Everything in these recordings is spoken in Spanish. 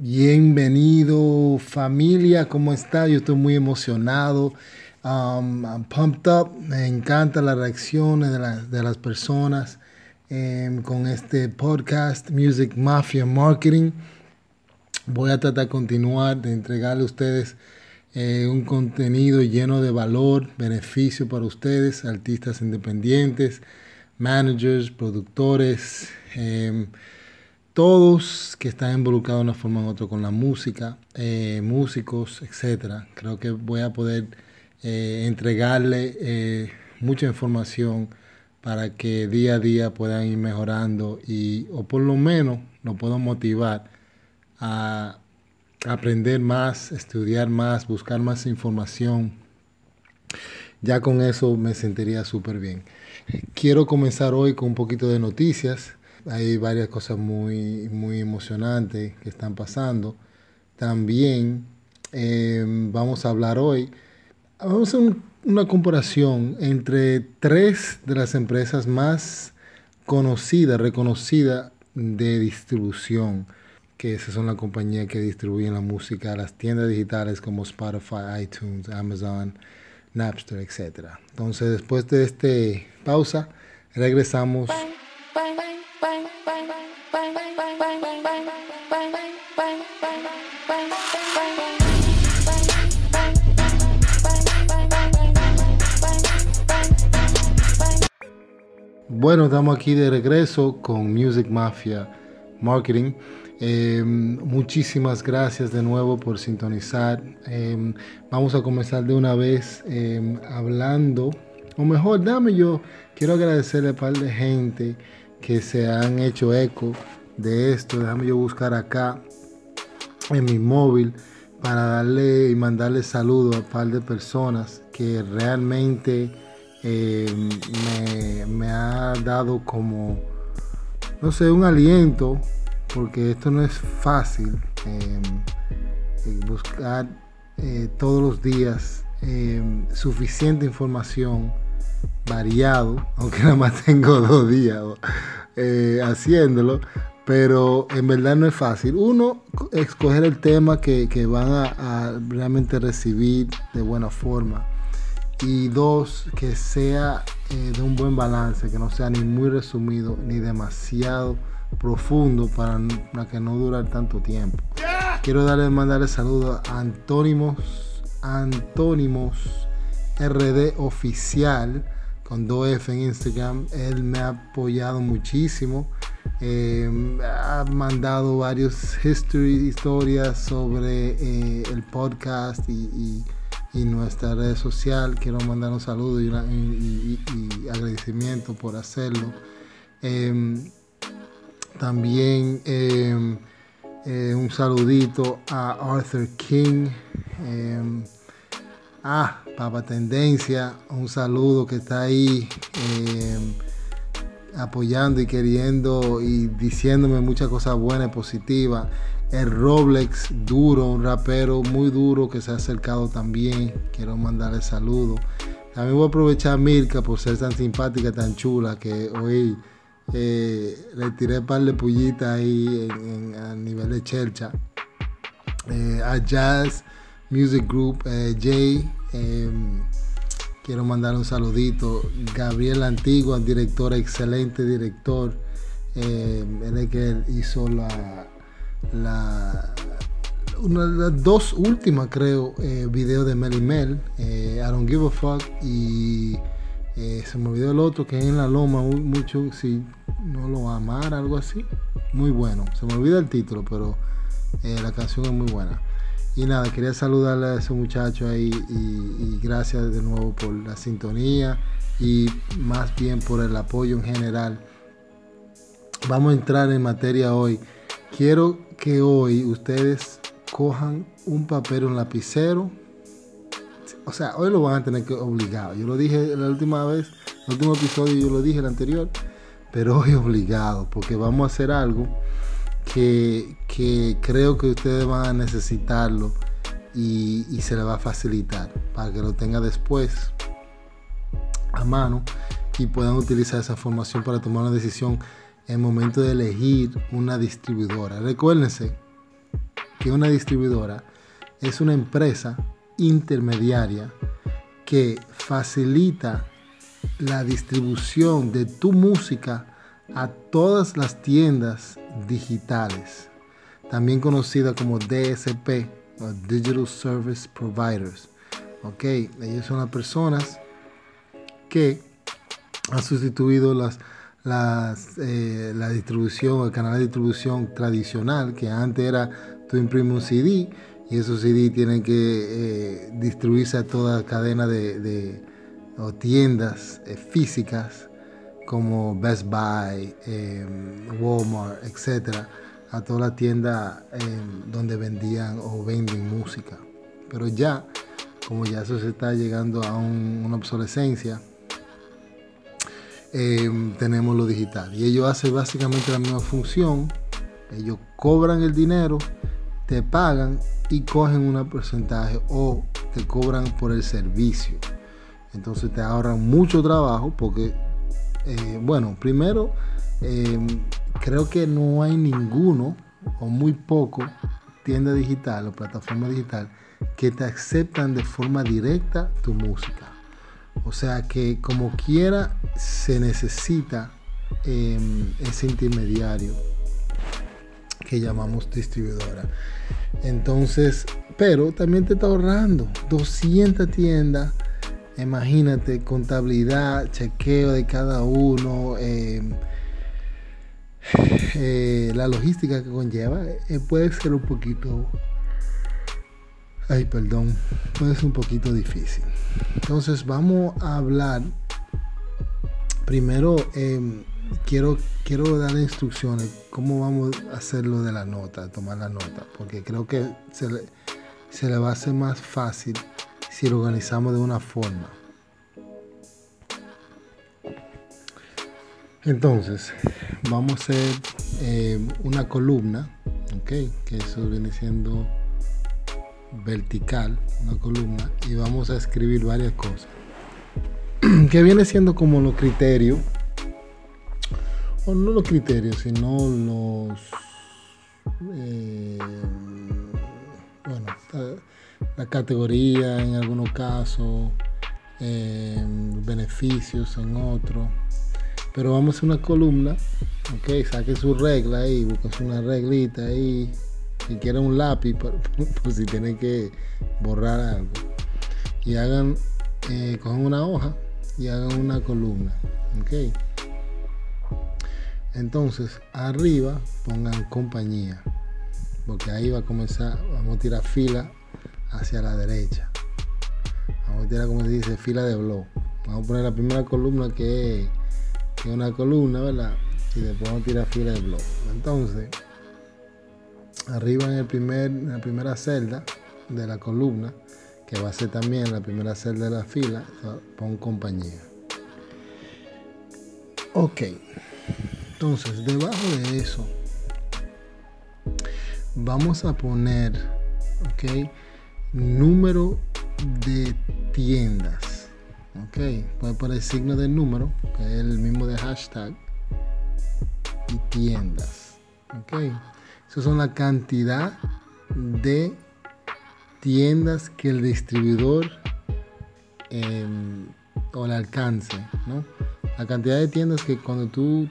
Bienvenido familia, ¿cómo está? Yo estoy muy emocionado, um, I'm pumped up, me encantan las reacciones de, las personas em, con este podcast Music Mafia Marketing. Voy a tratar de continuar de entregarle a ustedes eh, un contenido lleno de valor, beneficio para ustedes, artistas independientes, managers, productores. Em, todos que están involucrados de una forma u otra con la música, eh, músicos, etcétera. Creo que voy a poder eh, entregarle eh, mucha información para que día a día puedan ir mejorando y o por lo menos nos puedan motivar a aprender más, estudiar más, buscar más información. Ya con eso me sentiría súper bien. Quiero comenzar hoy con un poquito de noticias hay varias cosas muy, muy emocionantes que están pasando. También em, vamos a hablar hoy, vamos a hacer una comparación entre tres de las empresas más conocidas, reconocidas de distribución, que esas son las compañías que distribuyen la música a las tiendas digitales como Spotify, iTunes, Amazon, Napster, etc. Entonces, después de esta pausa, regresamos. Bueno, estamos aquí de regreso con Music Mafia Marketing. Em, muchísimas gracias de nuevo por sintonizar. Em, vamos a comenzar de una vez em, hablando, o mejor, dame yo, quiero agradecerle a un par de gente que se han hecho eco de esto. Déjame yo buscar acá en mi móvil para darle y mandarle saludos a un par de personas que realmente eh, me, ha dado como, no sé, un aliento, porque esto no es fácil, eh, buscar eh, todos los días suficiente información variado, aunque nada más tengo dos días haciéndolo, pero en verdad no es fácil. Uno, escoger el tema que, van a realmente recibir de buena forma y dos, que sea eh, de un buen balance, que no sea ni muy resumido ni demasiado profundo para, que no dure tanto tiempo. Quiero darle mandarle saludos a Antónimos, Antónimos RD Oficial con 2F en Instagram. Él me ha apoyado muchísimo. Eh, ha mandado varios history, historias sobre eh, el podcast y y nuestra red social. Quiero mandar un saludo y, agradecimiento por hacerlo. Em, también em, eh, un saludito a Arthur King. Em, ah, Papa Tendencia, un saludo que está ahí apoyando y queriendo y diciéndome muchas cosas buenas y positivas el Roblex duro, un rapero muy duro que se ha acercado también. Quiero mandarle saludos. También voy a aprovechar a Mirka por ser tan simpática, tan chula, que hoy eh, le tiré par de pullitas ahí a nivel de chelcha. Eh, a Jazz Music Group, eh, Jay, em, quiero mandar un saludito. Gabriel Antigua, director, excelente director. Em, él es que hizo la, la, una las dos últimas, creo, eh, videos de Melly Mel, eh, I Don't Give a Fuck, y eh, se me olvidó el otro que es en la loma, mucho, si no lo amar, algo así. Muy bueno, se me olvida el título, pero eh, la canción es muy buena. Y nada, quería saludarle a ese muchacho ahí y gracias de nuevo por la sintonía y más bien por el apoyo en general. Vamos a entrar en materia hoy. Quiero que hoy ustedes cojan un papel, un lapicero. O sea, hoy lo van a tener que obligar. Yo lo dije la última vez, el último episodio yo lo dije el anterior, pero hoy obligado, porque vamos a hacer algo que, creo que ustedes van a necesitarlo y, y se le va a facilitar para que lo tenga después a mano y puedan utilizar esa formación para tomar una decisión el momento de elegir una distribuidora. Recuérdense, que una distribuidora es una empresa intermediaria que facilita la distribución de tu música a todas las tiendas digitales, también conocida como DSP, o Digital Service Providers. Ok, ellos son las personas que han sustituido las, eh, la distribución, el canal de distribución tradicional, que antes era tú imprimes un CD y esos CD tienen que eh, distribuirse a toda cadena de, tiendas eh, físicas como Best Buy, em, Walmart, etcétera, a toda la tienda em, donde vendían o venden música. Pero ya, como ya eso se está llegando a una obsolescencia, em, tenemos lo digital. Y ellos hacen básicamente la misma función. Ellos cobran el dinero, te pagan y cogen un porcentaje o te cobran por el servicio. Entonces te ahorran mucho trabajo porque eh, bueno, primero, em, creo que no hay ninguno o muy poco tienda digital o plataforma digital que te aceptan de forma directa tu música. O sea que como quiera se necesita em, ese intermediario que llamamos distribuidora. Entonces, pero también te está ahorrando 200 tiendas Imagínate, contabilidad, chequeo de cada uno, em, eh, la logística que conlleva, eh, puede ser un poquito, ay, perdón, puede ser un poquito difícil. Entonces vamos a hablar, primero em, quiero, quiero dar instrucciones, cómo vamos a hacer lo de la nota, tomar la nota, porque creo que se le, se le va a hacer más fácil si lo organizamos de una forma. Entonces, vamos a hacer eh, una columna, que eso viene siendo vertical, una columna, y vamos a escribir varias cosas. que viene siendo como los criterios, o no los criterios, sino los... Eh, bueno, la categoría en algunos casos, eh, beneficios en otros. Pero vamos a una columna, ok, saque su regla ahí, busquen una reglita ahí, si quieren un lápiz, por, si tienen que borrar algo. Y hagan, eh, una hoja y hagan una columna, ok. Entonces, arriba pongan compañía, porque ahí va a comenzar, vamos a tirar fila hacia la derecha. Vamos a tirar, como se dice, fila de blog. Vamos a poner la primera columna que es, una columna, ¿verdad? Y después vamos a tirar fila de blog. Entonces, arriba en, el primer, la primera celda de la columna, que va a ser también la primera celda de la fila, pon compañía. Ok, entonces debajo de eso vamos a poner, ok, número de tiendas. Ok, puede poner signo de número, que es el mismo de hashtag, y tiendas. Ok, eso son la cantidad de tiendas que el distribuidor em, o el alcance, ¿no? La cantidad de tiendas que cuando tú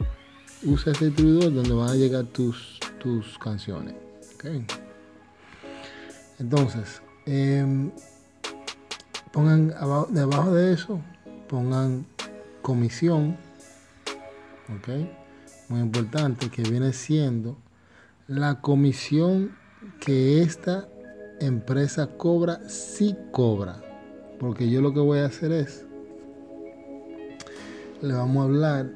usas este distribuidor, donde van a llegar tus, tus canciones. Okay. Entonces, Em, pongan debajo de eso, pongan comisión, ok, muy importante, que viene siendo la comisión que esta empresa cobra, si cobra, porque yo lo que voy a hacer es, le vamos a hablar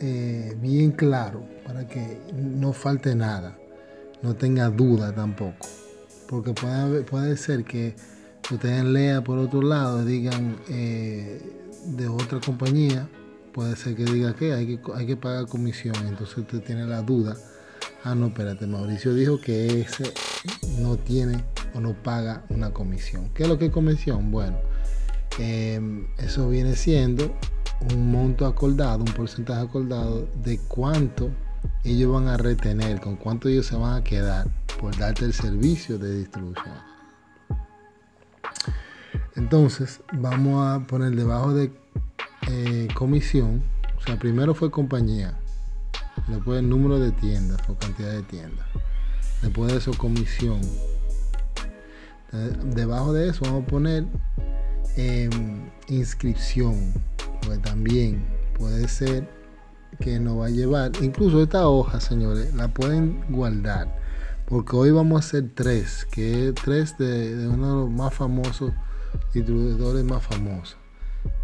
eh, bien claro para que no falte nada, no tenga duda tampoco porque puede, puede ser que ustedes lean por otro lado, digan eh, de otra compañía, puede ser que diga que hay que, hay que pagar comisión, entonces usted tiene la duda, ah no, espérate, Mauricio dijo que ese no tiene o no paga una comisión. ¿Qué es lo que es comisión? Bueno, em, eso viene siendo un monto acordado, un porcentaje acordado de cuánto ellos van a retener, con cuánto ellos se van a quedar por darte el servicio de distribución. Entonces, vamos a poner debajo de eh, comisión, o sea, primero fue compañía, después el número de tiendas o cantidad de tiendas, después de eso comisión. Debajo de eso vamos a poner em, inscripción, porque también puede ser que nos va a llevar, incluso esta hoja, señores, la pueden guardar, porque hoy vamos a hacer tres, que es tres de, de uno de los más famosos distribuidores más famosos.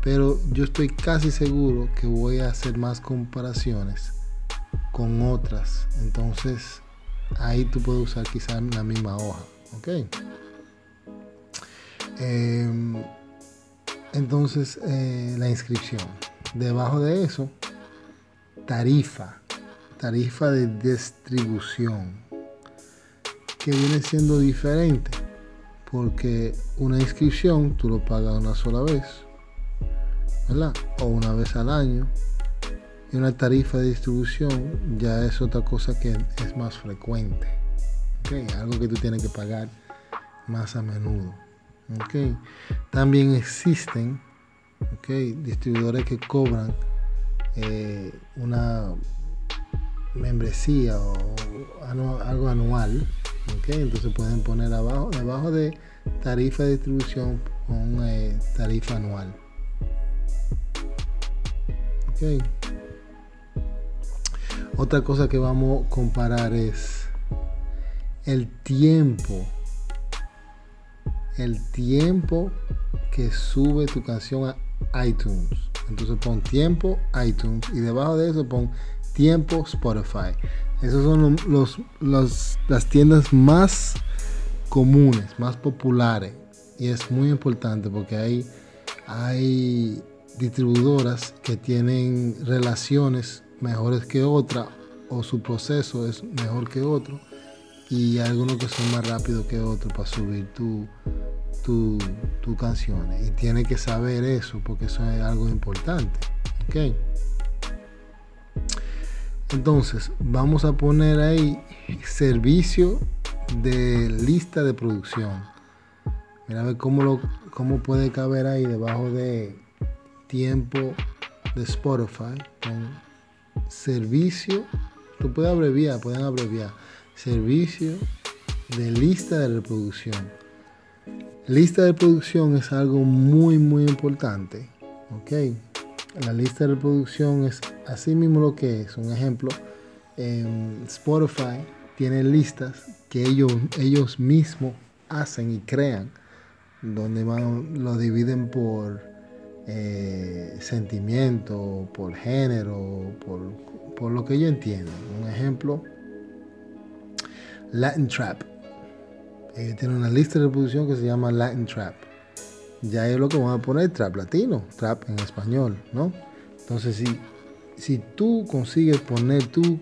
Pero yo estoy casi seguro que voy a hacer más comparaciones con otras. Entonces ahí tú puedes usar quizás la misma hoja. ¿Ok? Em, entonces eh, la inscripción. Debajo de eso, tarifa. Tarifa de distribución. Que viene siendo diferente porque una inscripción tú lo pagas una sola vez, ¿verdad? O una vez al año. Y una tarifa de distribución ya es otra cosa que es más frecuente. ¿okay? Algo que tú tienes que pagar más a menudo. ¿okay? También existen ¿okay? distribuidores que cobran eh, una membresía o algo anual entonces pueden poner abajo, debajo de tarifa de distribución con eh, tarifa anual. Otra cosa que vamos a comparar es el tiempo. El tiempo que sube tu canción a iTunes. Entonces pon tiempo iTunes y debajo de eso pon tiempo Spotify. Esas son los, las tiendas más comunes, más populares. Y es muy importante porque hay, hay distribuidoras que tienen relaciones mejores que otras o su proceso es mejor que otro y algunos que son más rápidos que otros para subir tu, tu, tu canciones. Y tiene que saber eso porque eso es algo importante. ¿okay? Entonces, vamos a poner ahí servicio de lista de producción. Mira a ver cómo, lo, cómo puede caber ahí debajo de tiempo de Spotify con servicio. Tú puedes abreviar, pueden abreviar. Servicio de lista de reproducción. Lista de producción es algo muy, muy importante. ¿Ok? La lista de reproducción es así mismo lo que es. Un ejemplo, Spotify tiene listas que ellos, ellos mismos hacen y crean, donde van, lo dividen por eh, sentimiento, por género, por, por lo que ellos entienden. Un ejemplo, Latin Trap. Ellos tienen una lista de reproducción que se llama Latin Trap ya es lo que vamos a poner trap latino, trap en español, ¿no? Entonces, si, si tú consigues poner tu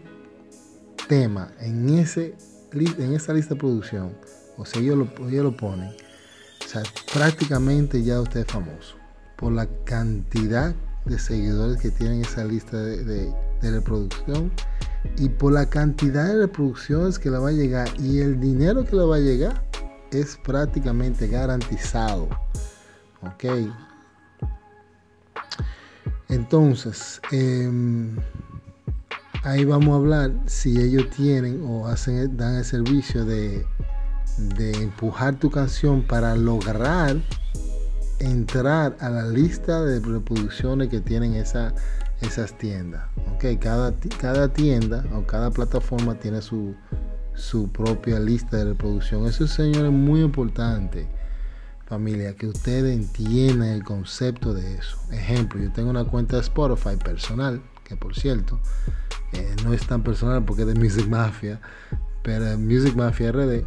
tema en, ese, en esa lista de producción, o si ellos lo, ellos lo ponen, o sea, prácticamente ya usted es famoso por la cantidad de seguidores que tienen esa lista de, de, de reproducción y por la cantidad de reproducciones que le va a llegar y el dinero que le va a llegar es prácticamente garantizado. Ok. Entonces, em, ahí vamos a hablar si ellos tienen o hacen, dan el servicio de, de empujar tu canción para lograr entrar a la lista de reproducciones que tienen esa, esas tiendas. Okay, cada, cada tienda o cada plataforma tiene su, su propia lista de reproducción. Eso, señores, es muy importante familia, que ustedes entiendan el concepto de eso. Ejemplo, yo tengo una cuenta de Spotify personal, que por cierto, eh, no es tan personal porque es de Music Mafia, pero Music Mafia RD.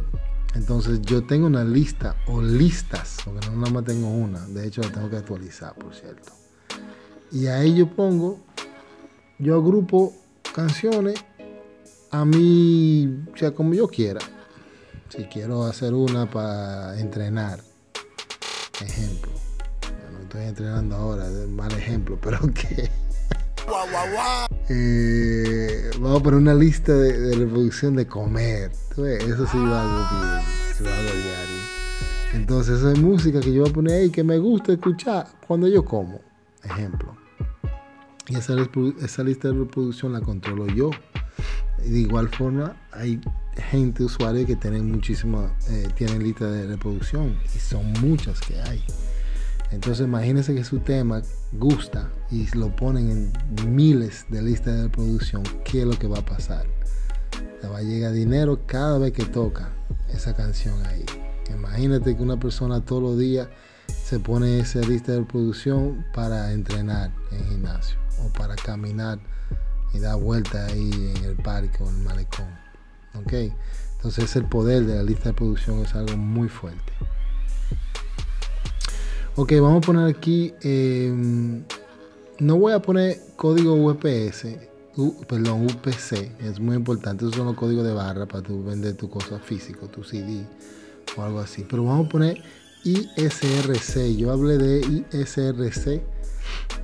Entonces yo tengo una lista o listas, porque no nada más tengo una, de hecho la tengo que actualizar, por cierto. Y ahí yo pongo, yo agrupo canciones a mí, o sea, como yo quiera. Si quiero hacer una para entrenar, ejemplo. No estoy entrenando ahora, es mal ejemplo, pero que. Eh, vamos a poner una lista de, reproducción de comer. Eso sí lo hago bien, lo hago diario. Entonces, esa es música que yo voy a poner ahí que me gusta escuchar cuando yo como. Ejemplo. Y esa, lista de reproducción la controlo yo. De igual forma, hay gente, usuario que tienen muchísima, eh, tienen lista de reproducción y son muchas que hay. Entonces imagínense que su tema gusta y lo ponen en miles de listas de reproducción. ¿Qué es lo que va a pasar? Le va a llegar dinero cada vez que toca esa canción ahí. Imagínate que una persona todos los días se pone esa lista de reproducción para entrenar en gimnasio o para caminar y dar vueltas ahí en el parque o en el malecón. ¿Ok? Entonces el poder de la lista de producción es algo muy fuerte. Ok, vamos a poner aquí, em, no voy a poner código UPS, perdón, UPC, es muy importante, esos son los códigos de barra para tu vender tu cosa físico, tu CD o algo así. Pero vamos a poner ISRC, yo hablé de ISRC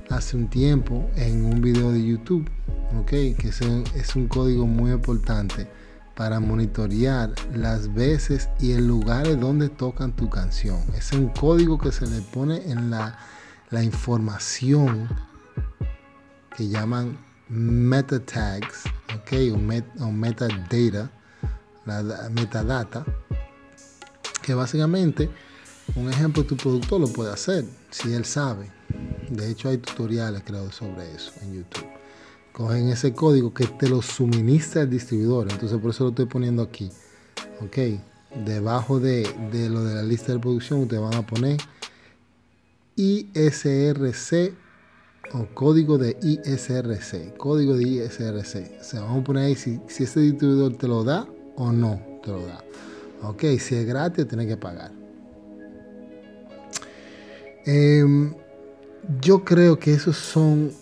hace un tiempo en un video de YouTube, ok, que es un código muy importante para monitorear las veces y el lugar donde tocan tu canción. Es un código que se le pone en la, información que llaman meta tags, okay, o, o metadata, la que básicamente un ejemplo tu productor lo puede hacer si él sabe. De hecho hay tutoriales creados sobre eso en YouTube cogen ese código que te lo suministra el distribuidor. Entonces por eso lo estoy poniendo aquí. Ok. Debajo de, lo de la lista de producción te van a poner ISRC o código de ISRC. Código de ISRC. Se van a poner ahí si, si ese distribuidor te lo da o no te lo da. Ok, si es gratis, tienes que pagar. Em, yo creo que esos son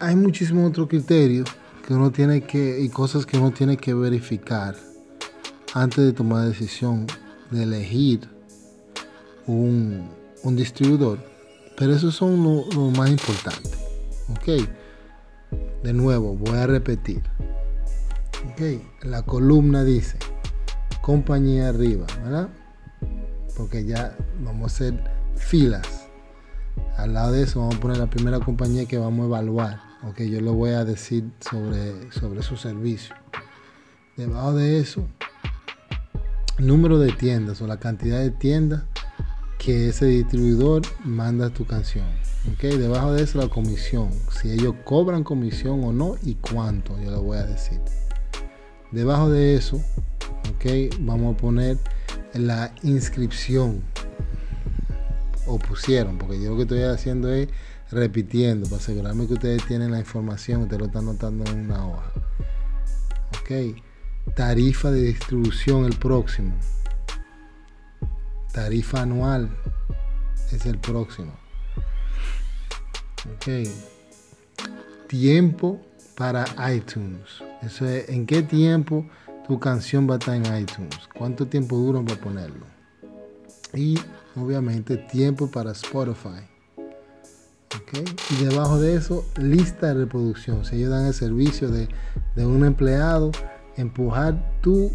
hay muchísimos otros criterios que uno tiene que y cosas que uno tiene que verificar antes de tomar decisión de elegir un, distribuidor. Pero esos son lo, más importante. Ok. De nuevo, voy a repetir. Ok. La columna dice compañía arriba, ¿verdad? Porque ya vamos a hacer filas. Al lado de eso vamos a poner la primera compañía que vamos a evaluar ok, yo le voy a decir sobre, sobre su servicio. Debajo de eso, número de tiendas o la cantidad de tiendas que ese distribuidor manda tu canción. Okay, debajo de eso la comisión, si ellos cobran comisión o no y cuánto, yo le voy a decir. Debajo de eso, okay, vamos a poner la inscripción o pusieron, porque yo lo que estoy haciendo es repitiendo para asegurarme que ustedes tienen la información, ustedes lo están notando en una hoja. Ok. Tarifa de distribución el próximo. Tarifa anual es el próximo. Ok. Tiempo para iTunes. Eso es en qué tiempo tu canción va a estar en iTunes. ¿Cuánto tiempo dura para ponerlo? Y obviamente tiempo para Spotify. Y debajo de eso, lista de reproducción. Si ellos dan el servicio de, un empleado, empujar tu,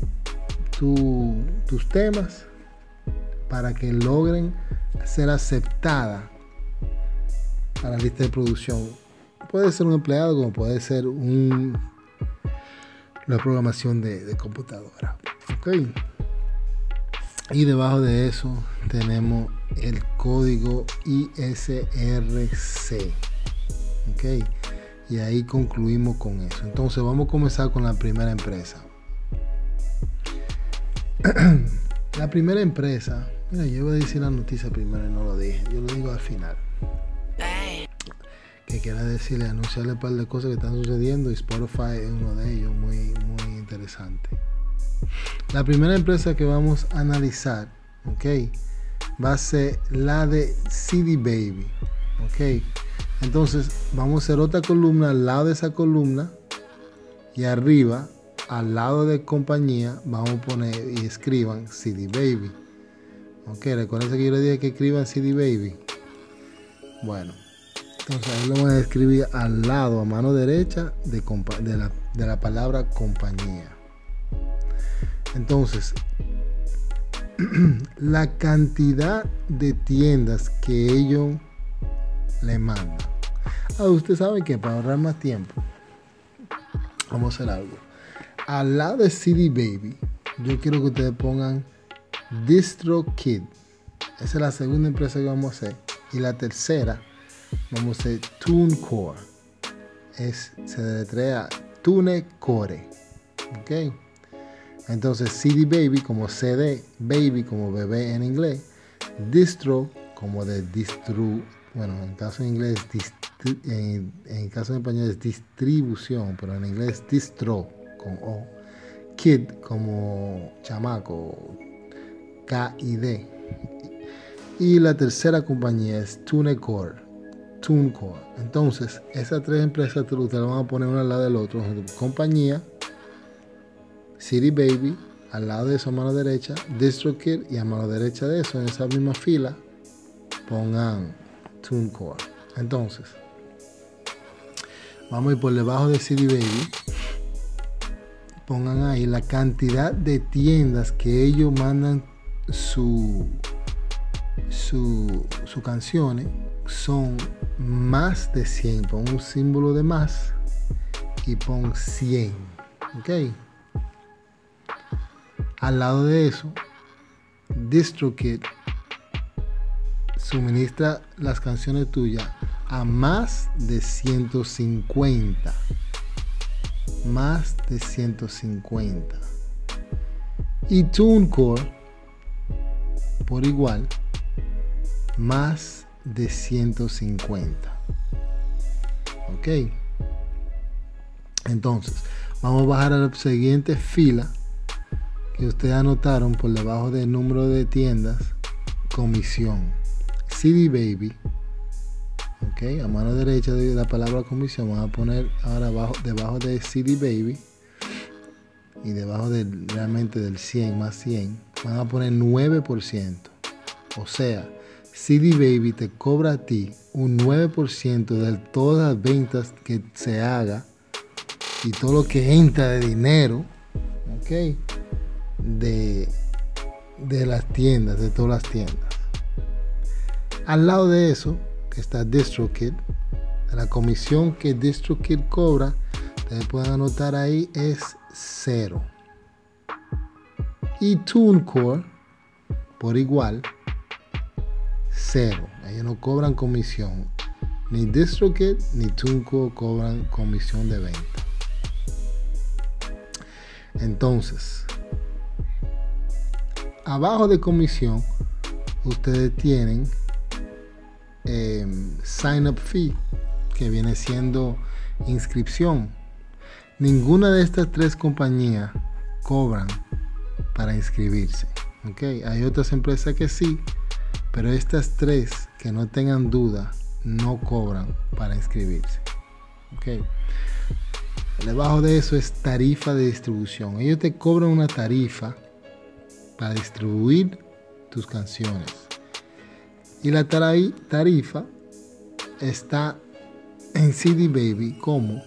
tus temas para que logren ser aceptada para la lista de producción. Puede ser un empleado como puede ser un, la programación de, de computadora. Okay. Y debajo de eso tenemos el código ISRC. Ok. Y ahí concluimos con eso. Entonces vamos a comenzar con la primera empresa. la primera empresa. Mira, yo voy a decir la noticia primero y no lo dije. Yo lo digo al final. Que quiera decirle, anunciarle un par de cosas que están sucediendo y Spotify es uno de ellos, muy, muy interesante. La primera empresa que vamos a analizar, ok, va a ser la de CD Baby. Ok. Entonces vamos a hacer otra columna al lado de esa columna. Y arriba, al lado de compañía, vamos a poner y escriban CD Baby. Ok, recuerden que yo les dije que escriban CD Baby. Bueno, Entonces ahí lo voy a escribir al lado, a mano derecha de, la, de la palabra compañía. Entonces, la cantidad de tiendas que ellos le mandan. Ah, usted sabe que para ahorrar más tiempo, vamos a hacer algo. Al lado de CD Baby, yo quiero que ustedes pongan DistroKid. Esa es la segunda empresa que vamos a hacer. Y la tercera, vamos a hacer TuneCore. Es, se deletrea TuneCore. ¿Ok? Entonces CD Baby como CD, Baby como bebé en inglés, Distro como de distru, bueno, en caso inglés, en, caso en español es distribución, pero en inglés distro con O, Kid como chamaco, K y D. Y la tercera compañía es TuneCore. TuneCore. Entonces, esas tres empresas ustedes las van a poner una al lado del otro. Compañía, City Baby, al lado de eso a mano derecha, DistroKid y a mano derecha de eso, en esa misma fila, pongan TuneCore. Entonces, vamos a ir por debajo de CD Baby. Pongan ahí la cantidad de tiendas que ellos mandan su, su, su canciones son más de 100. Pon un símbolo de más y pon 100. ¿Ok? Al lado de eso, DistroKid suministra las canciones tuyas a más de 150. Más de 150. Y TuneCore, por igual, más de 150. Ok. Entonces, vamos a bajar a la siguiente fila que ustedes anotaron por debajo del número de tiendas, comisión. CD Baby. Ok, a mano derecha de la palabra comisión, vamos a poner ahora abajo, debajo de CD Baby y debajo de, realmente del 100 más 100, van a poner 9%. O sea, CD Baby te cobra a ti un 9% de todas las ventas que se haga y todo lo que entra de dinero. Ok de, de las tiendas, de todas las tiendas. Al lado de eso, que está DistroKid, la comisión que DistroKid cobra, ustedes pueden anotar ahí, es cero. Y TuneCore, por igual, cero. Ellos no cobran comisión. Ni DistroKid ni TuneCore cobran comisión de venta. Entonces, abajo de comisión, ustedes tienen em, sign up fee, que viene siendo inscripción. Ninguna de estas tres compañías cobran para inscribirse. ¿okay? Hay otras empresas que sí, pero estas tres que no tengan duda no cobran para inscribirse. ¿okay? Debajo de eso es tarifa de distribución. Ellos te cobran una tarifa para distribuir tus canciones. Y la tarifa está en CD Baby como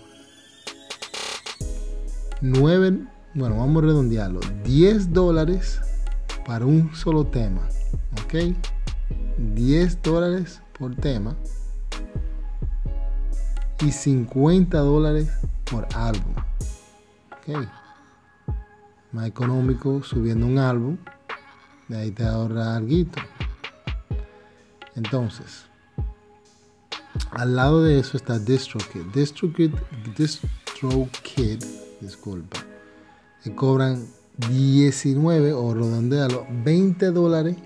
9, bueno, vamos a redondearlo, 10 dólares para un solo tema. ¿Ok? 10 dólares por tema y 50 dólares por álbum. ¿Ok? Más económico subiendo un álbum. De ahí te ahorra algo. Entonces, al lado de eso está DistroKid. DistroKid, DistroKid, disculpa, que cobran 19 o redondealo 20 dólares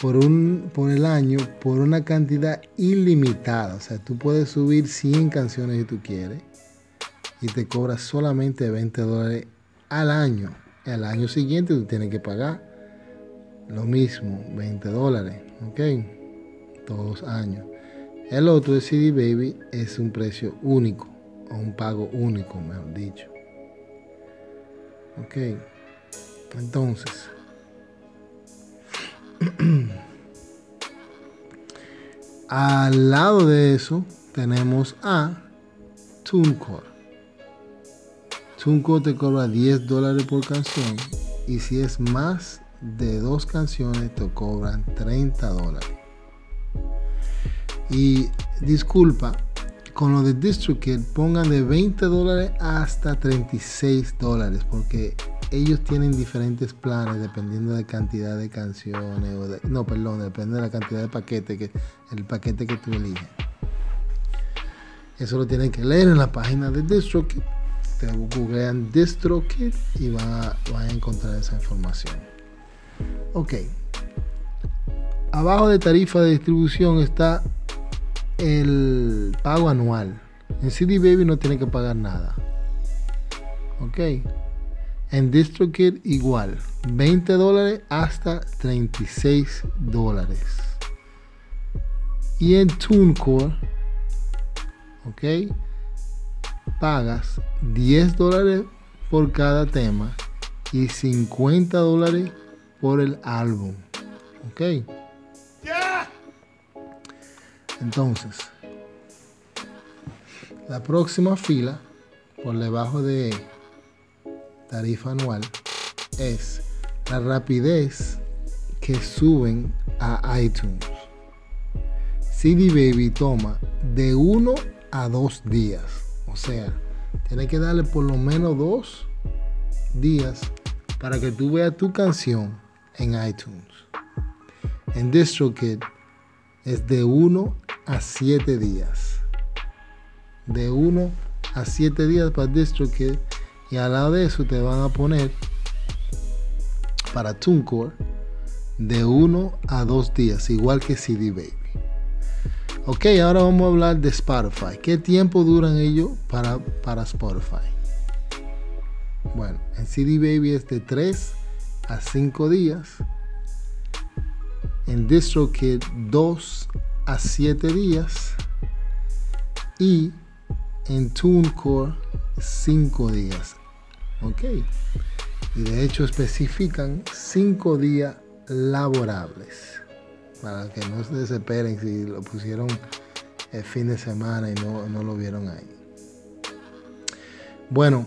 por, un, por el año por una cantidad ilimitada. O sea, tú puedes subir 100 canciones si tú quieres y te cobra solamente 20 dólares al año. El año siguiente tú tienes que pagar lo mismo, 20 dólares, ¿ok? Todos años. El otro de CD Baby es un precio único, o un pago único, mejor dicho. Ok, entonces, Al lado de eso tenemos a TuneCore. TuneCore te cobra 10 dólares por canción y si es más de dos canciones te cobran 30 dólares. Y disculpa, con lo de DistroKid pongan de 20 dólares hasta 36 dólares porque ellos tienen diferentes planes dependiendo de cantidad de canciones o de, no perdón depende de la cantidad de paquete que el paquete que tú eliges eso lo tienen que leer en la página de DistroKid te googlean DistroKid y van a, van a encontrar esa información ok abajo de tarifa de distribución está el pago anual. En CD Baby no tiene que pagar nada. Ok. En DistroKid igual. 20 dólares hasta 36 dólares. Y en TuneCore, ok, pagas 10 dólares por cada tema y 50 dólares por el álbum. Ok. Entonces, la próxima fila por debajo de tarifa anual es la rapidez que suben a iTunes. CD Baby toma de uno a dos días. O sea, tiene que darle por lo menos dos días para que tú veas tu canción en iTunes. En DistroKid es de 1 a 7 días. De 1 a 7 días para DistroKid. Y al lado de eso te van a poner para TuneCore de 1 a 2 días, igual que CD Baby. Ok, ahora vamos a hablar de Spotify. ¿Qué tiempo duran ellos para, para Spotify? Bueno, en CD Baby es de 3 a 5 días. En DistroKid 2 a 7 días y en TuneCore 5 días. Ok. Y de hecho especifican 5 días laborables. Para que no se desesperen si lo pusieron el fin de semana y no, no lo vieron ahí. Bueno,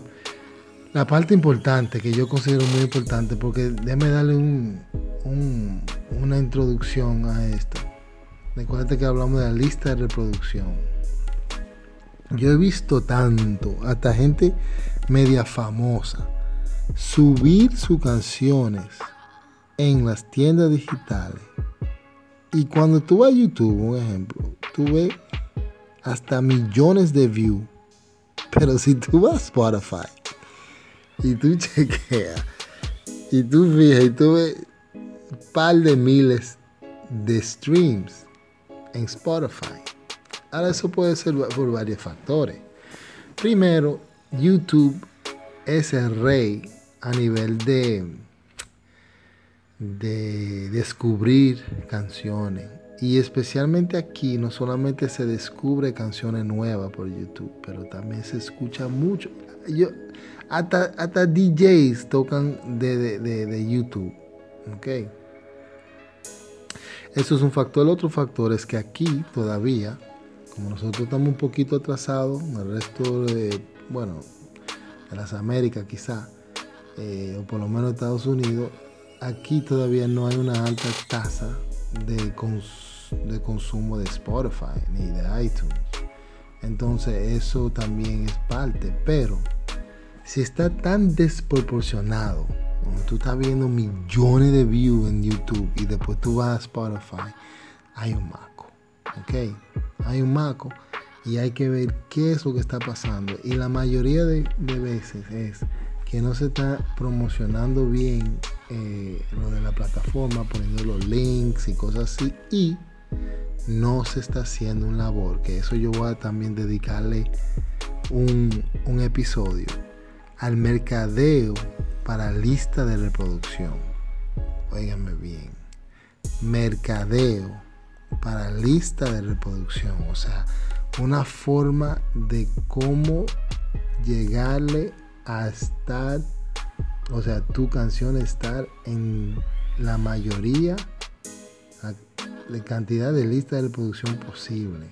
la parte importante que yo considero muy importante, porque déjame darle un, un, una introducción a esto. Recuerda que hablamos de la lista de reproducción. Yo he visto tanto, hasta gente media famosa, subir sus canciones en las tiendas digitales. Y cuando tú vas a YouTube, un ejemplo, tú ves hasta millones de views. Pero si tú vas a Spotify y tú chequeas y tú fijas y tú ves un par de miles de streams en Spotify. Ahora eso puede ser por varios factores. Primero, YouTube es el rey a nivel de, de descubrir canciones. Y especialmente aquí no solamente se descubre canciones nuevas por YouTube, pero también se escucha mucho. Yo, hasta, hasta DJs tocan de, de, de YouTube. Okay. Eso es un factor. El otro factor es que aquí todavía, como nosotros estamos un poquito atrasados, el resto de, bueno, de las Américas quizá, eh, o por lo menos Estados Unidos, aquí todavía no hay una alta tasa de, de consumo de Spotify ni de iTunes. Entonces eso también es parte, pero si está tan desproporcionado tú estás viendo millones de views en YouTube y después tú vas a Spotify, hay un maco. ¿Ok? Hay un maco y hay que ver qué es lo que está pasando. Y la mayoría de, veces es que no se está promocionando bien eh, lo de la plataforma, poniendo los links y cosas así. Y no se está haciendo un labor, que eso yo voy a también dedicarle un, un episodio al mercadeo para lista de reproducción. Óigame bien. Mercadeo para lista de reproducción. O sea, una forma de cómo llegarle a estar, o sea, tu canción estar en la mayoría de cantidad de listas de reproducción posible.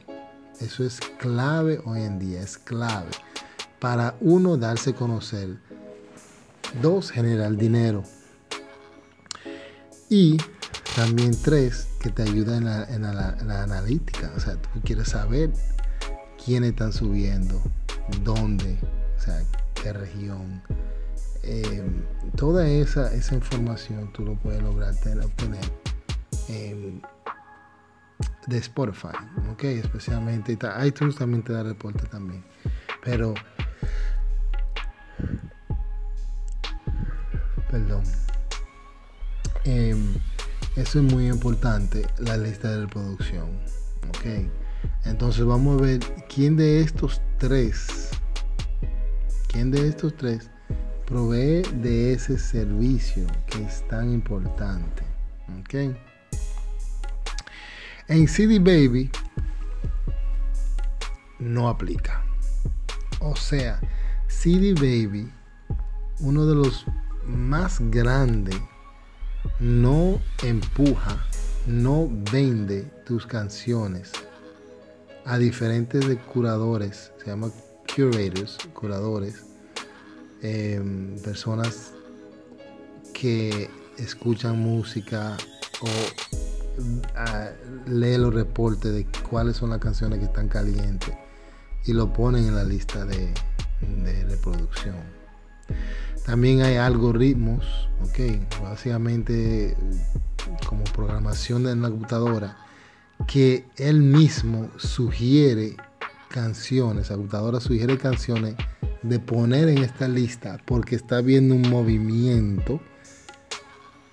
Eso es clave hoy en día, es clave. Para uno, darse a conocer. Dos, generar dinero. Y también tres, que te ayuda en la, en la analítica. O sea, tú quieres saber quiénes están subiendo, dónde, o sea, región. Eh, toda esa, esa información tú lo puedes lograr obtener de Spotify, ok, especialmente iTunes también te da reporte también, pero perdón, em, eso es muy importante, la lista de reproducción, ok, entonces vamos a ver quién de estos tres, quién de estos tres provee de ese servicio que es tan importante. ¿Ok? En CD Baby no aplica. O sea, CD Baby, uno de los más grandes, no empuja, no vende tus canciones a diferentes curadores, se llama curators, curadores, Em, personas que escuchan música o leen lee los reportes de cuáles son las canciones que están calientes y lo ponen en la lista de, reproducción. También hay algoritmos, ok, básicamente como programación de la computadora, que él mismo sugiere canciones, la computadora sugiere canciones de poner en esta lista porque está viendo un movimiento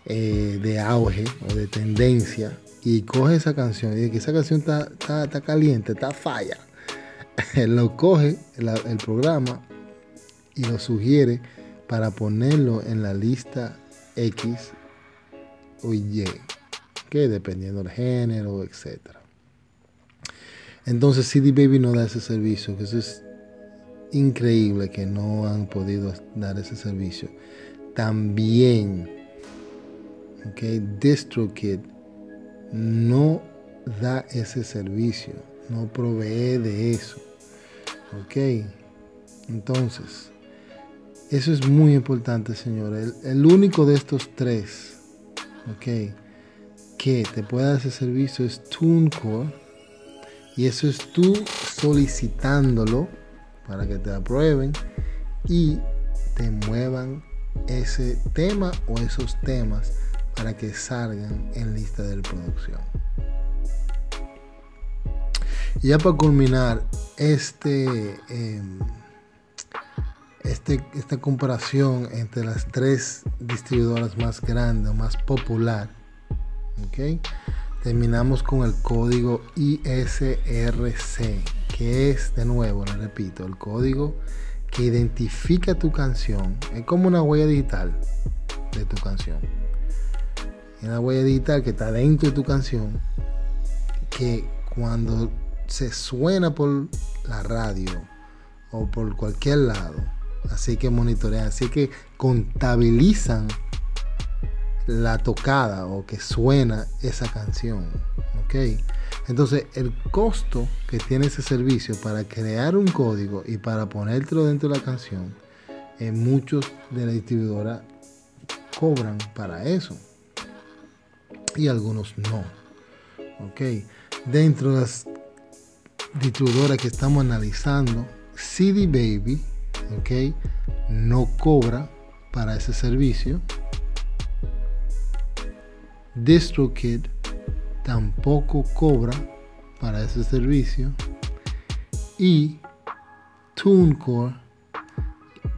eh, de auge o de tendencia y coge esa canción y que esa canción está, está, caliente, está falla. lo coge el, programa y lo sugiere para ponerlo en la lista X o Y, que dependiendo del género, etc. Entonces CD Baby no da ese servicio, que eso es increíble que no han podido dar ese servicio. También, ok, DistroKid no da ese servicio, no provee de eso. Ok, entonces, eso es muy importante, señor. El, único de estos tres, ok, que te puede dar ese servicio es TuneCore. Y eso es tú solicitándolo para que te aprueben y te muevan ese tema o esos temas para que salgan en lista de reproducción. Y ya para culminar este, em, este, esta comparación entre las tres distribuidoras más grandes o más popular, terminamos con el código ISRC que es, de nuevo, le repito, el código que identifica tu canción. Es como una huella digital de tu canción. Una huella digital que está dentro de tu canción, que cuando se suena por la radio o por cualquier lado, así que monitorean, así que contabilizan la tocada o que suena esa canción. ¿Ok? Entonces, el costo que tiene ese servicio para crear un código y para ponértelo dentro de la canción, eh, muchos de la distribuidora cobran para eso. Y algunos no. ¿Ok? Dentro de las distribuidoras que estamos analizando, CD Baby, ¿ok? No cobra para ese servicio. DistroKid tampoco cobra para ese servicio y TuneCore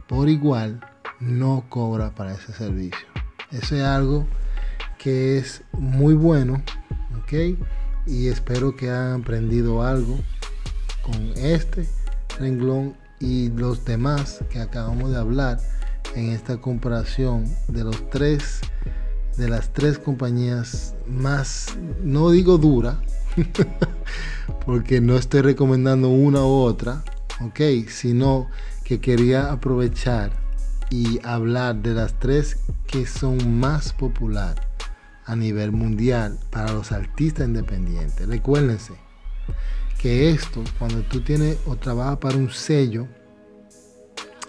por igual no cobra para ese servicio. Eso es algo que es muy bueno, ¿ok? Y espero que hayan aprendido algo con este renglón y los demás que acabamos de hablar en esta comparación de los tres de las tres compañías más, no digo dura, porque no estoy recomendando una u otra, ok, sino que quería aprovechar y hablar de las tres que son más popular a nivel mundial para los artistas independientes. Recuérdense que esto, cuando tú tienes o trabajas para un sello,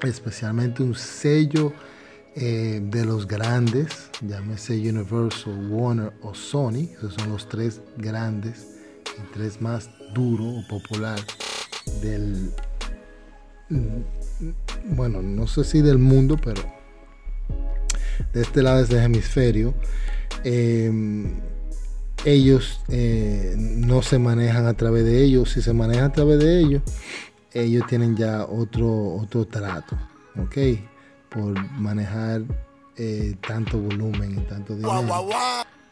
especialmente un sello eh, de los grandes, llámese Universal, Warner o Sony, esos son los tres grandes y tres más duros o popular del, mm, bueno, no sé si del mundo, pero de este lado, de este hemisferio, em, ellos eh, no se manejan a través de ellos. Si se manejan a través de ellos, ellos tienen ya otro, otro trato, ¿ok? Por manejar eh, tanto volumen y tanto dinero.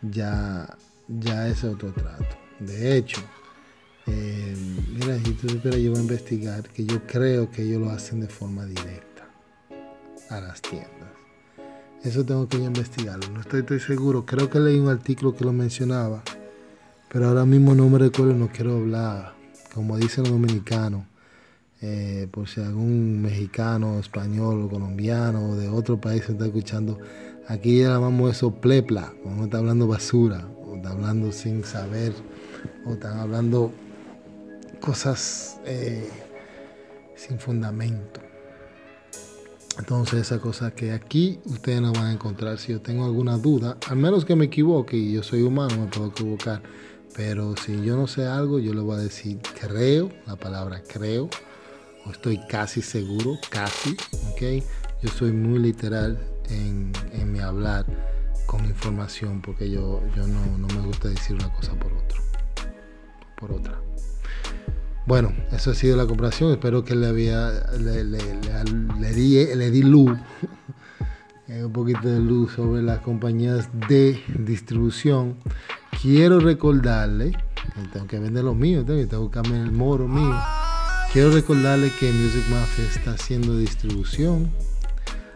Ya, ya es otro trato. De hecho, eh, mira, si tú supieras, yo voy a investigar que yo creo que ellos lo hacen de forma directa a las tiendas. Eso tengo que investigarlo. No estoy, estoy seguro. Creo que leí un artículo que lo mencionaba. Pero ahora mismo no me recuerdo, no quiero hablar. Como dicen los dominicanos. Eh, por si algún mexicano, español colombiano o de otro país está escuchando. Aquí llamamos eso plepla. Cuando está hablando basura. Está hablando sin saber. O están hablando cosas eh, sin fundamento. Entonces esa cosa que aquí ustedes no van a encontrar. Si yo tengo alguna duda, al menos que me equivoque y yo soy humano, me puedo equivocar. Pero si yo no sé algo, yo le voy a decir creo, la palabra creo, estoy casi seguro, casi, ¿ok? Yo soy muy literal en, mi hablar con información porque yo, yo no, me gusta decir una cosa por otro, por otra. Bueno, eso ha sido la comparación. Espero que le había le, di, le di luz, un poquito de luz sobre las compañías de distribución. Quiero recordarle, tengo que vender los míos, tengo que buscarme el moro mío. Quiero recordarle que Music Mafia está haciendo distribución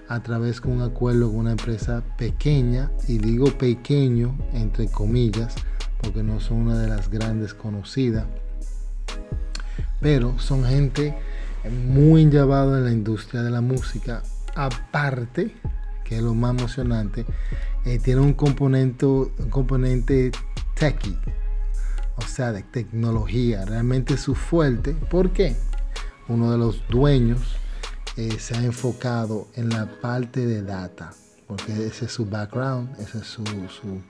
a través de un acuerdo con una empresa pequeña, y digo pequeño entre comillas, porque no son una de las grandes conocidas pero son gente muy llevado en la industria de la música. Aparte, que es lo más emocionante, eh, tiene un componente, un componente techie, o sea, de tecnología. Realmente su fuerte. ¿Por qué? Uno de los dueños eh, se ha enfocado en la parte de data, porque ese es su background, esa es su, su,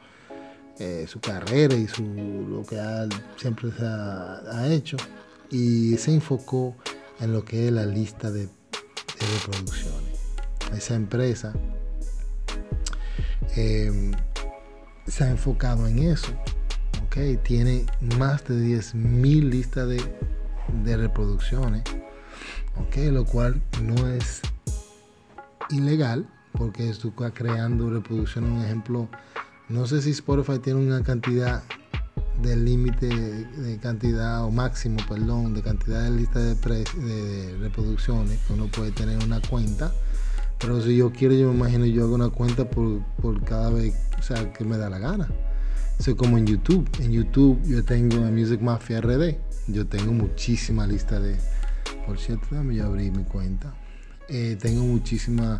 eh, su carrera y su, lo que siempre se ha hecho y se enfocó en lo que es la lista de, reproducciones. Esa empresa em, se ha enfocado en eso. Tiene más de 10.000 listas de, de reproducciones, ¿okay? lo cual no es ilegal porque tú creando reproducciones. Un ejemplo, no sé si Spotify tiene una cantidad del límite de cantidad o máximo, perdón, de cantidad de lista de, de, reproducciones que uno puede tener una cuenta. Pero si yo quiero, yo me imagino yo hago una cuenta por, por cada vez, o sea, que me da la gana. Eso es como en YouTube. En YouTube yo tengo en Music Mafia RD. Yo tengo muchísima lista de. Por cierto, dame yo abrí mi cuenta. Eh, tengo muchísima.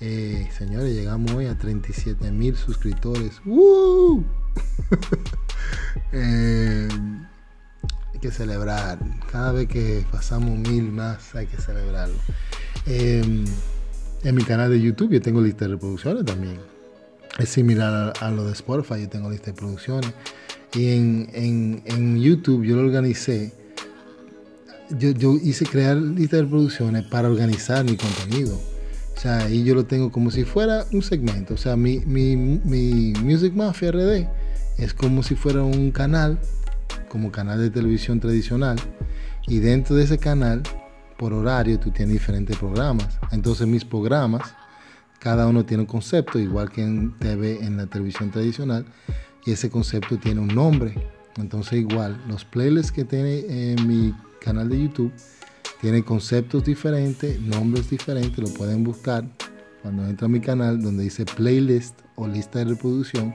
Eh, señores, llegamos hoy a 37 mil suscriptores. ¡Woo! Eh, hay que celebrar. Cada vez que pasamos mil más hay que celebrarlo. En mi canal de YouTube yo tengo lista de reproducciones también. Es similar a, lo de Spotify, yo tengo lista de reproducciones. Y en, YouTube yo lo organicé. Yo, yo, hice crear lista de reproducciones para organizar mi contenido. O sea, ahí yo lo tengo como si fuera un segmento. O sea, mi, mi, mi Music Mafia RD es como si fuera un canal, como canal de televisión tradicional, y dentro de ese canal, por horario, tú tienes diferentes programas. Entonces mis programas, cada uno tiene un concepto, igual que en TV, en la televisión tradicional, y ese concepto tiene un nombre. Entonces igual, los playlists que tiene en mi canal de YouTube, tienen conceptos diferentes, nombres diferentes, lo pueden buscar cuando entra a mi canal donde dice playlist o lista de reproducción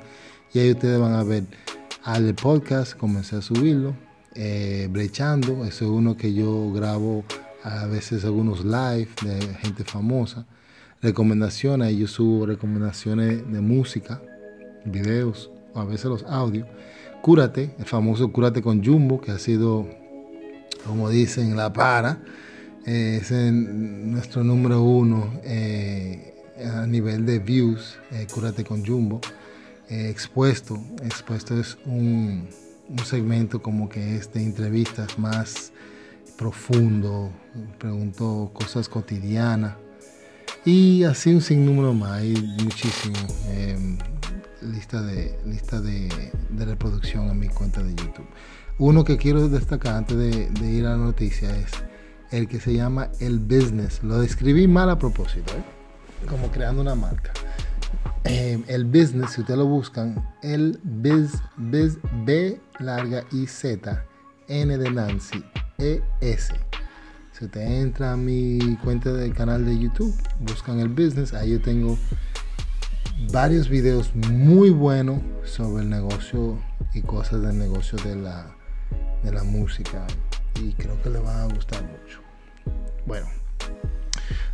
y ahí ustedes van a ver al podcast, comencé a subirlo, eh, brechando, ese es uno que yo grabo a veces algunos live de gente famosa, recomendaciones, yo subo recomendaciones de música, videos, o a veces los audios. Cúrate, el famoso Cúrate con Jumbo, que ha sido, como dicen, la para. Eh, es nuestro número uno eh, a nivel de views, eh, Cúrate con Jumbo. expuesto, expuesto es un, un segmento como que es de entrevistas más profundo, pregunto cosas cotidianas y así un sinnúmero más, hay muchísimo em, lista, de, lista de, reproducción en mi cuenta de YouTube. Uno que quiero destacar antes de, ir a la noticia es el que se llama El Business. Lo describí mal a propósito, ¿eh? como creando una marca. Em, el Business, si ustedes lo buscan, el Biz, Biz, B larga I Z, N de Nancy, E S usted entra a mi cuenta del canal de YouTube, buscan el business, ahí yo tengo varios videos muy buenos sobre el negocio y cosas del negocio de la, de la música. Y creo que le van a gustar mucho. Bueno,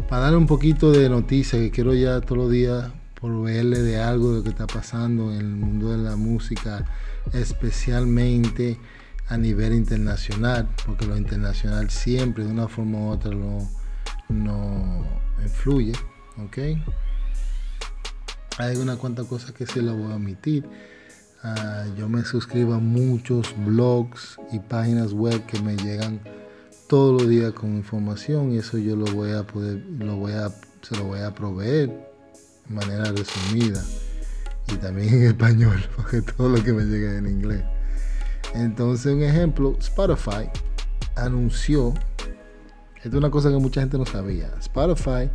para darle un poquito de noticia, que quiero ya todos los días proveerle de algo de lo que está pasando en el mundo de la música, especialmente a nivel internacional, porque lo internacional siempre de una forma u otra no, no influye, ¿ok? Hay una cuanta cosas que sí lo voy a omitir. Ah, yo me suscribo a muchos blogs y páginas web que me llegan todos los días con información y eso yo lo voy a poder, lo voy a, se lo voy a proveer de manera resumida y también en español, porque todo lo que me llega en inglés. Entonces, un ejemplo, Spotify anunció, esto es una cosa que mucha gente no sabía, Spotify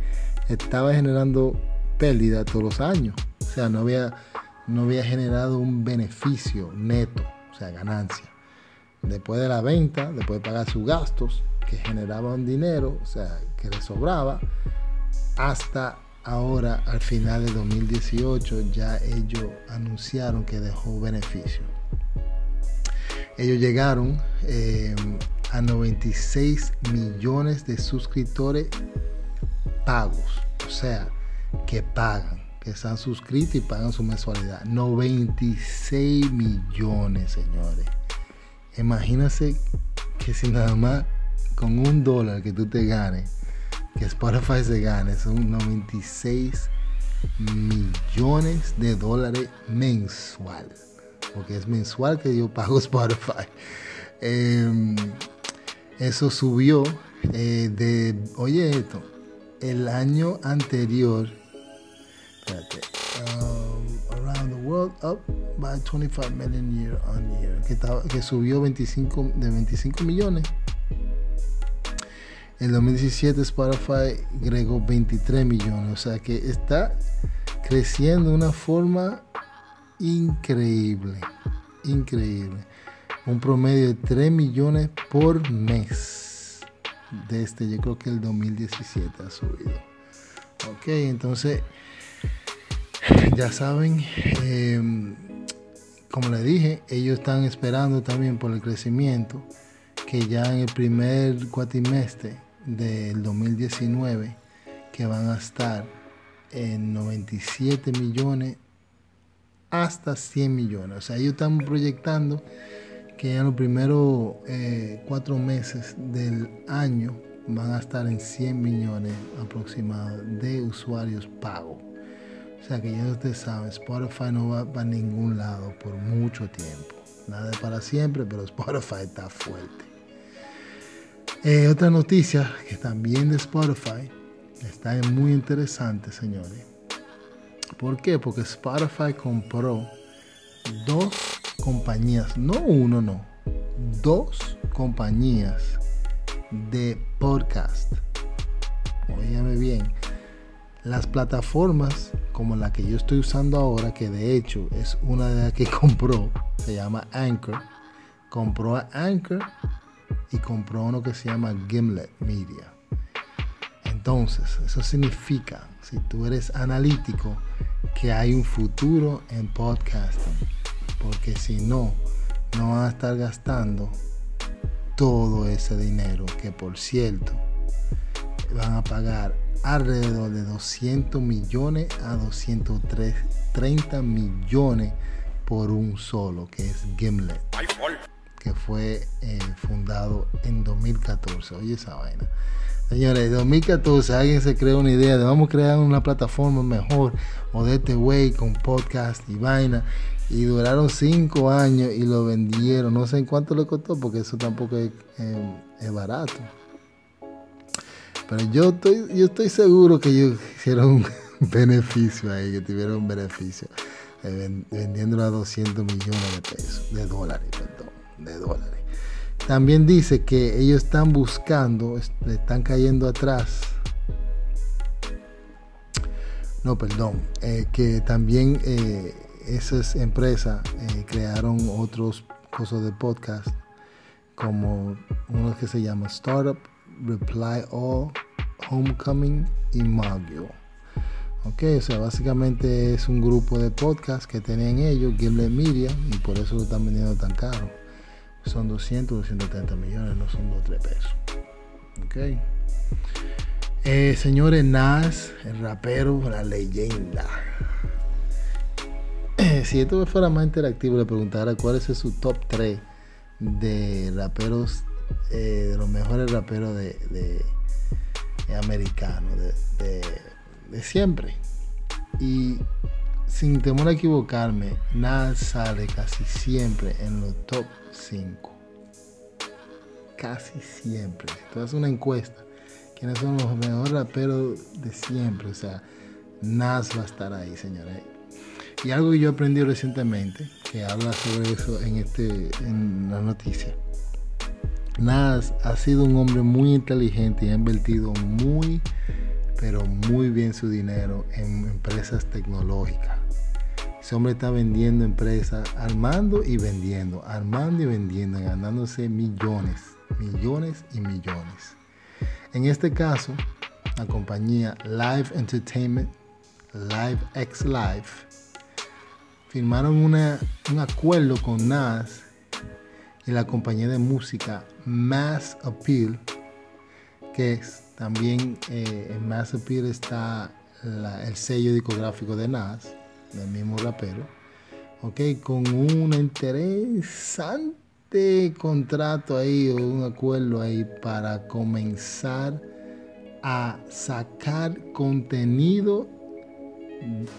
estaba generando pérdida todos los años, o sea, no había, no había generado un beneficio neto, o sea, ganancia. Después de la venta, después de pagar sus gastos, que generaban dinero, o sea, que le sobraba, hasta ahora, al final de 2018, ya ellos anunciaron que dejó beneficio. Ellos llegaron eh, a 96 millones de suscriptores pagos, o sea, que pagan, que están suscritos y pagan su mensualidad. 96 millones, señores. Imagínense que si nada más con un dólar que tú te ganes, que Spotify se gane, son 96 millones de dólares mensuales porque es mensual que yo pago Spotify. Em, eso subió eh, de, oye esto, el año anterior, espérate, um, around the world up by 25 million year on year, que, que subió 25, de 25 millones. En 2017 Spotify agregó 23 millones, o sea que está creciendo de una forma increíble, increíble. Un promedio de 3 millones por mes. Desde yo creo que el 2017 ha subido. Ok, entonces ya saben, em, como les dije, ellos están esperando también por el crecimiento que ya en el primer cuatrimestre del 2019 que van a estar en 97 millones hasta 100 millones. O sea, ellos están proyectando que en los primeros eh, cuatro meses del año van a estar en 100 millones aproximados de usuarios pagos. O sea que ya ustedes saben, Spotify no va para ningún lado por mucho tiempo. Nada para siempre, pero Spotify está fuerte. Eh, otra noticia que también de Spotify está muy interesante, señores ¿Por qué? Porque Spotify compró dos compañías, no uno, no, dos compañías de podcast. Óyame bien, las plataformas como la que yo estoy usando ahora, que de hecho es una de las que compró, se llama Anchor, compró a Anchor y compró uno que se llama Gimlet Media. Entonces, eso significa, si tú eres analítico, que hay un futuro en podcasting. Porque si no, no van a estar gastando todo ese dinero que por cierto van a pagar alrededor de 200 millones a 230 millones por un solo, que es Gimlet, que fue eh, fundado en 2014. Oye esa vaina. Señores, en 2014 alguien se creó una idea de vamos a crear una plataforma mejor o de este way con podcast y vaina. Y duraron cinco años y lo vendieron. No sé en cuánto le costó porque eso tampoco es, eh, barato. Pero yo estoy, yo estoy seguro que ellos hicieron un beneficio ahí, que tuvieron un beneficio. Eh, vendiéndolo a 200 millones de pesos, de dólares, perdón, de dólares. También dice que ellos están buscando, están cayendo atrás. No, perdón, eh, que también eh, esas empresas eh, crearon otros cosas de podcast, como uno que se llama Startup, Reply All, Homecoming y Magio. Ok, o sea, básicamente es un grupo de podcast que tenían ellos, Gimlet Media, y por eso lo están vendiendo tan caro son 200, 230 millones, no son 2 o 3 pesos. Ok. Eh, señores, Nas, el rapero, la leyenda. si esto fuera más interactivo, le preguntara cuál es su top 3 de raperos, eh, de los mejores raperos de, de, americanos, de, de siempre. Y sin temor a equivocarme, Nas sale casi siempre en los top 5. Casi siempre. Si tú haces una encuesta, ¿quiénes son los mejores raperos de siempre? O sea, Nas va a estar ahí, señores. Y algo que yo aprendí recientemente, que habla sobre eso en, este, en la noticia. Nas ha sido un hombre muy inteligente y ha invertido muy, pero muy bien su dinero en empresas tecnológicas ese hombre está vendiendo empresas, armando y vendiendo, armando y vendiendo, ganándose millones, millones y millones. En este caso, la compañía Live Entertainment, Live X Live, firmaron un acuerdo con Nas y la compañía de música Mass Appeal, que es, también eh, en Mass Appeal está el sello discográfico de Nas del mismo rapero, ok, con un interesante contrato ahí o un acuerdo ahí para comenzar a sacar contenido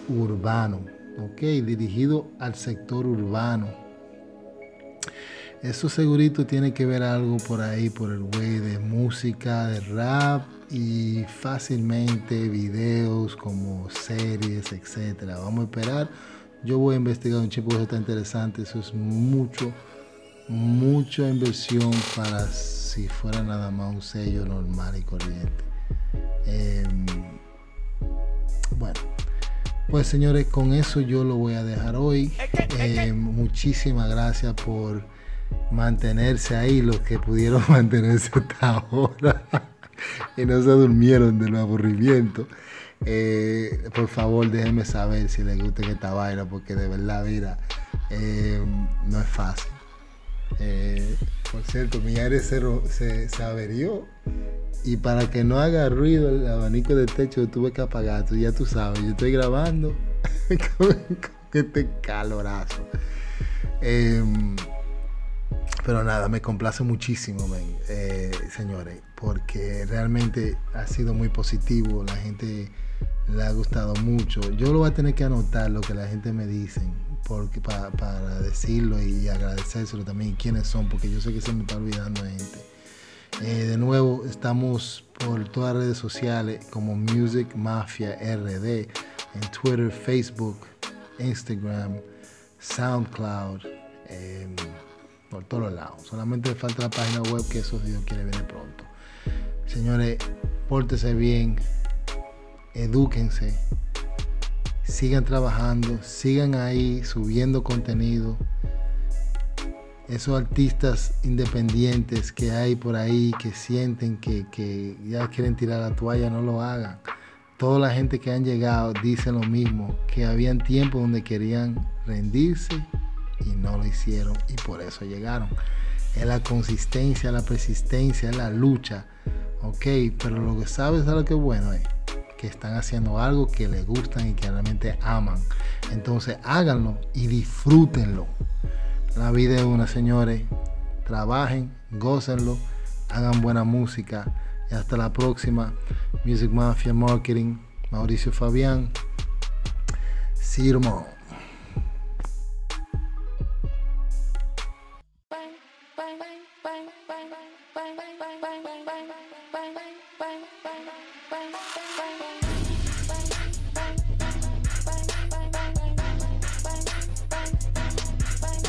urbano, ok, dirigido al sector urbano. Eso segurito tiene que ver algo por ahí, por el güey de música, de rap, y fácilmente videos como series, etcétera. Vamos a esperar. Yo voy a investigar un chip que está interesante. Eso es mucho, mucha inversión para si fuera nada más un sello normal y corriente. Em, bueno, pues señores, con eso yo lo voy a dejar hoy. Em, muchísimas gracias por mantenerse ahí, los que pudieron mantenerse hasta ahora y no se durmieron del aburrimiento. Eh, por favor, déjenme saber si les gusta esta vaina, porque de verdad, mira, eh, no es fácil. Eh, por cierto, mi aire se, se, averió y para que no haga ruido el abanico de techo tuve que apagar. Ya tú sabes, yo estoy grabando con, este calorazo. Pero nada, me complace muchísimo, eh, señores, porque realmente ha sido muy positivo, la gente le ha gustado mucho. Yo lo voy a tener que anotar lo que la gente me dice, porque para, decirlo y agradecérselo también quiénes son, porque yo sé que se me está olvidando gente. Eh, de nuevo, estamos por todas las redes sociales como Music Mafia RD, en Twitter, Facebook, Instagram, SoundCloud. Em, por todos lados. Solamente falta la página web que eso Dios quiere venir pronto. Señores, pórtense bien, edúquense, sigan trabajando, sigan ahí subiendo contenido. Esos artistas independientes que hay por ahí que sienten que, ya quieren tirar la toalla, no lo hagan. Toda la gente que han llegado dice lo mismo, que habían tiempos donde querían rendirse y no lo hicieron y por eso llegaron. Es la consistencia, la persistencia, es la lucha. Ok, pero lo que sabes es lo que bueno es que están haciendo algo que les gustan y que realmente aman. Entonces háganlo y disfrútenlo. La vida es una, señores. Trabajen, gócenlo, hagan buena música. Y hasta la próxima. Music Mafia Marketing. Mauricio Fabián. Sirmo.